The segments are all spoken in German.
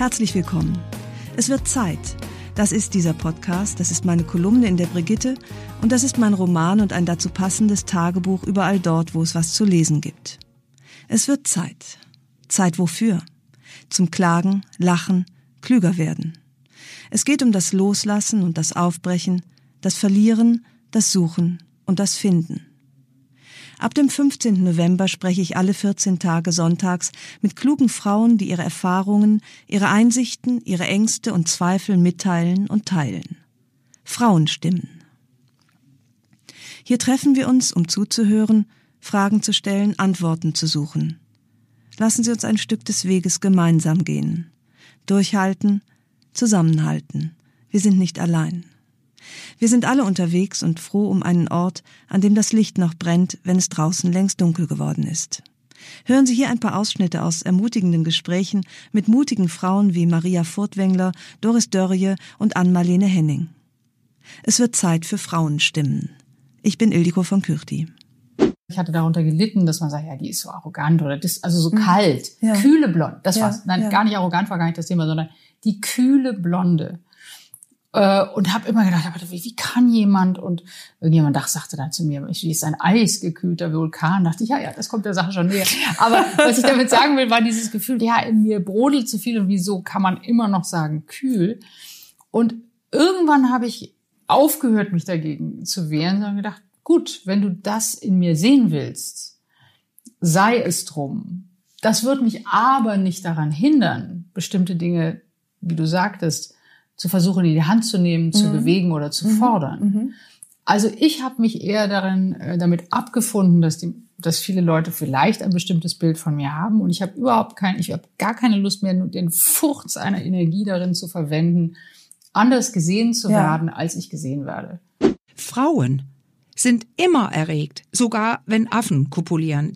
Herzlich willkommen. Es wird Zeit. Das ist dieser Podcast, das ist meine Kolumne in der Brigitte und das ist mein Roman und ein dazu passendes Tagebuch überall dort, wo es was zu lesen gibt. Es wird Zeit. Zeit wofür? Zum Klagen, Lachen, klüger werden. Es geht um das Loslassen und das Aufbrechen, das Verlieren, das Suchen und das Finden. Ab dem 15. November spreche ich alle 14 Tage sonntags mit klugen Frauen, die ihre Erfahrungen, ihre Einsichten, ihre Ängste und Zweifel mitteilen und teilen. Frauenstimmen. Hier treffen wir uns, um zuzuhören, Fragen zu stellen, Antworten zu suchen. Lassen Sie uns ein Stück des Weges gemeinsam gehen. Durchhalten, zusammenhalten. Wir sind nicht allein. Wir sind alle unterwegs und froh um einen Ort, an dem das Licht noch brennt, wenn es draußen längst dunkel geworden ist. Hören Sie hier ein paar Ausschnitte aus ermutigenden Gesprächen mit mutigen Frauen wie Maria Furtwängler, Doris Dörrie und Ann-Marlene Henning. Es wird Zeit für Frauenstimmen. Ich bin Ildiko von Kürti. Ich hatte darunter gelitten, dass man sagt, ja, die ist so arrogant oder das, also so mhm. kalt, ja. kühle Blond. Das ja, war's. Nein, ja. gar nicht arrogant war gar nicht das Thema, sondern die kühle Blonde. Äh, und habe immer gedacht, aber wie, wie kann jemand? Und irgendjemand dachte, sagte dann zu mir, ich ist ein eisgekühlter Vulkan. Dachte ich, ja, ja, das kommt der Sache schon näher. Aber was ich damit sagen will, war dieses Gefühl, ja, in mir brodelt zu viel und wieso kann man immer noch sagen kühl? Und irgendwann habe ich aufgehört, mich dagegen zu wehren, sondern gedacht, gut, wenn du das in mir sehen willst, sei es drum. Das wird mich aber nicht daran hindern, bestimmte Dinge, wie du sagtest, zu versuchen, in die Hand zu nehmen, mhm. zu bewegen oder zu mhm. fordern. Mhm. Also ich habe mich eher darin äh, damit abgefunden, dass die dass viele Leute vielleicht ein bestimmtes Bild von mir haben und ich habe überhaupt kein, ich habe gar keine Lust mehr, nur den Furz einer Energie darin zu verwenden, anders gesehen zu ja. werden, als ich gesehen werde. Frauen sind immer erregt, sogar wenn Affen kopulieren.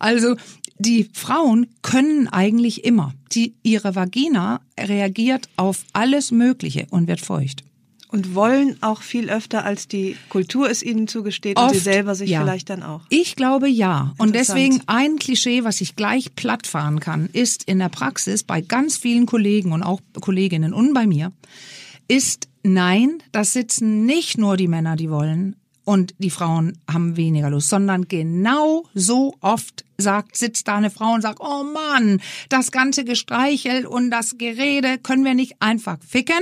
Also die Frauen können eigentlich immer. Die, ihre Vagina reagiert auf alles Mögliche und wird feucht. Und wollen auch viel öfter, als die Kultur es ihnen zugesteht Oft, und sie selber sich ja. vielleicht dann auch. Ich glaube ja. Und deswegen ein Klischee, was ich gleich platt fahren kann, ist in der Praxis bei ganz vielen Kollegen und auch Kolleginnen und bei mir, ist nein, das sitzen nicht nur die Männer, die wollen, und die Frauen haben weniger Lust, sondern genau so oft sagt, sitzt da eine Frau und sagt, oh Mann, das ganze Gestreichel und das Gerede können wir nicht einfach ficken.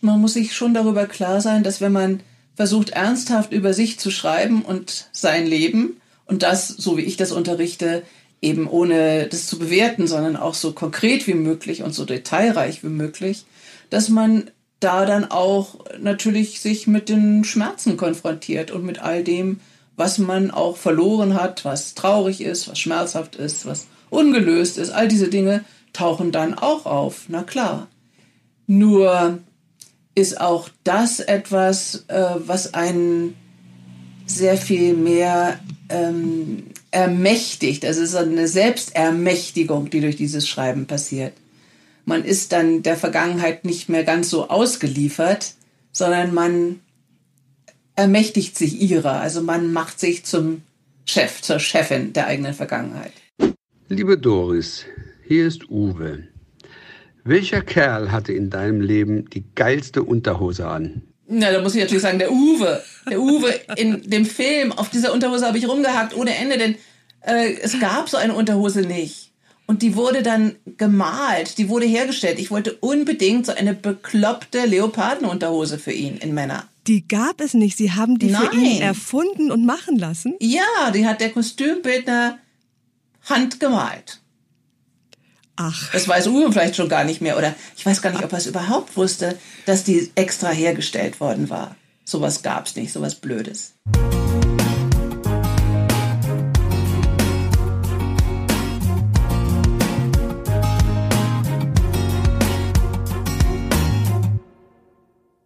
Man muss sich schon darüber klar sein, dass wenn man versucht, ernsthaft über sich zu schreiben und sein Leben und das, so wie ich das unterrichte, eben ohne das zu bewerten, sondern auch so konkret wie möglich und so detailreich wie möglich, dass man da dann auch natürlich sich mit den Schmerzen konfrontiert und mit all dem, was man auch verloren hat, was traurig ist, was schmerzhaft ist, was ungelöst ist. All diese Dinge tauchen dann auch auf, na klar. Nur ist auch das etwas, äh, was einen sehr viel mehr ähm, ermächtigt. Also es ist eine Selbstermächtigung, die durch dieses Schreiben passiert man ist dann der Vergangenheit nicht mehr ganz so ausgeliefert, sondern man ermächtigt sich ihrer. Also man macht sich zum Chef, zur Chefin der eigenen Vergangenheit. Liebe Doris, hier ist Uwe. Welcher Kerl hatte in deinem Leben die geilste Unterhose an? Na, da muss ich natürlich sagen, der Uwe. Der Uwe in dem Film, auf dieser Unterhose habe ich rumgehackt ohne Ende, denn äh, es gab so eine Unterhose nicht. Und die wurde dann gemalt, die wurde hergestellt. Ich wollte unbedingt so eine bekloppte Leopardenunterhose für ihn in Männer. Die gab es nicht. Sie haben die Nein. für ihn erfunden und machen lassen? Ja, die hat der Kostümbildner handgemalt. Ach. Das weiß Uwe vielleicht schon gar nicht mehr. Oder ich weiß gar nicht, ob er es überhaupt wusste, dass die extra hergestellt worden war. Sowas gab's nicht, sowas Blödes.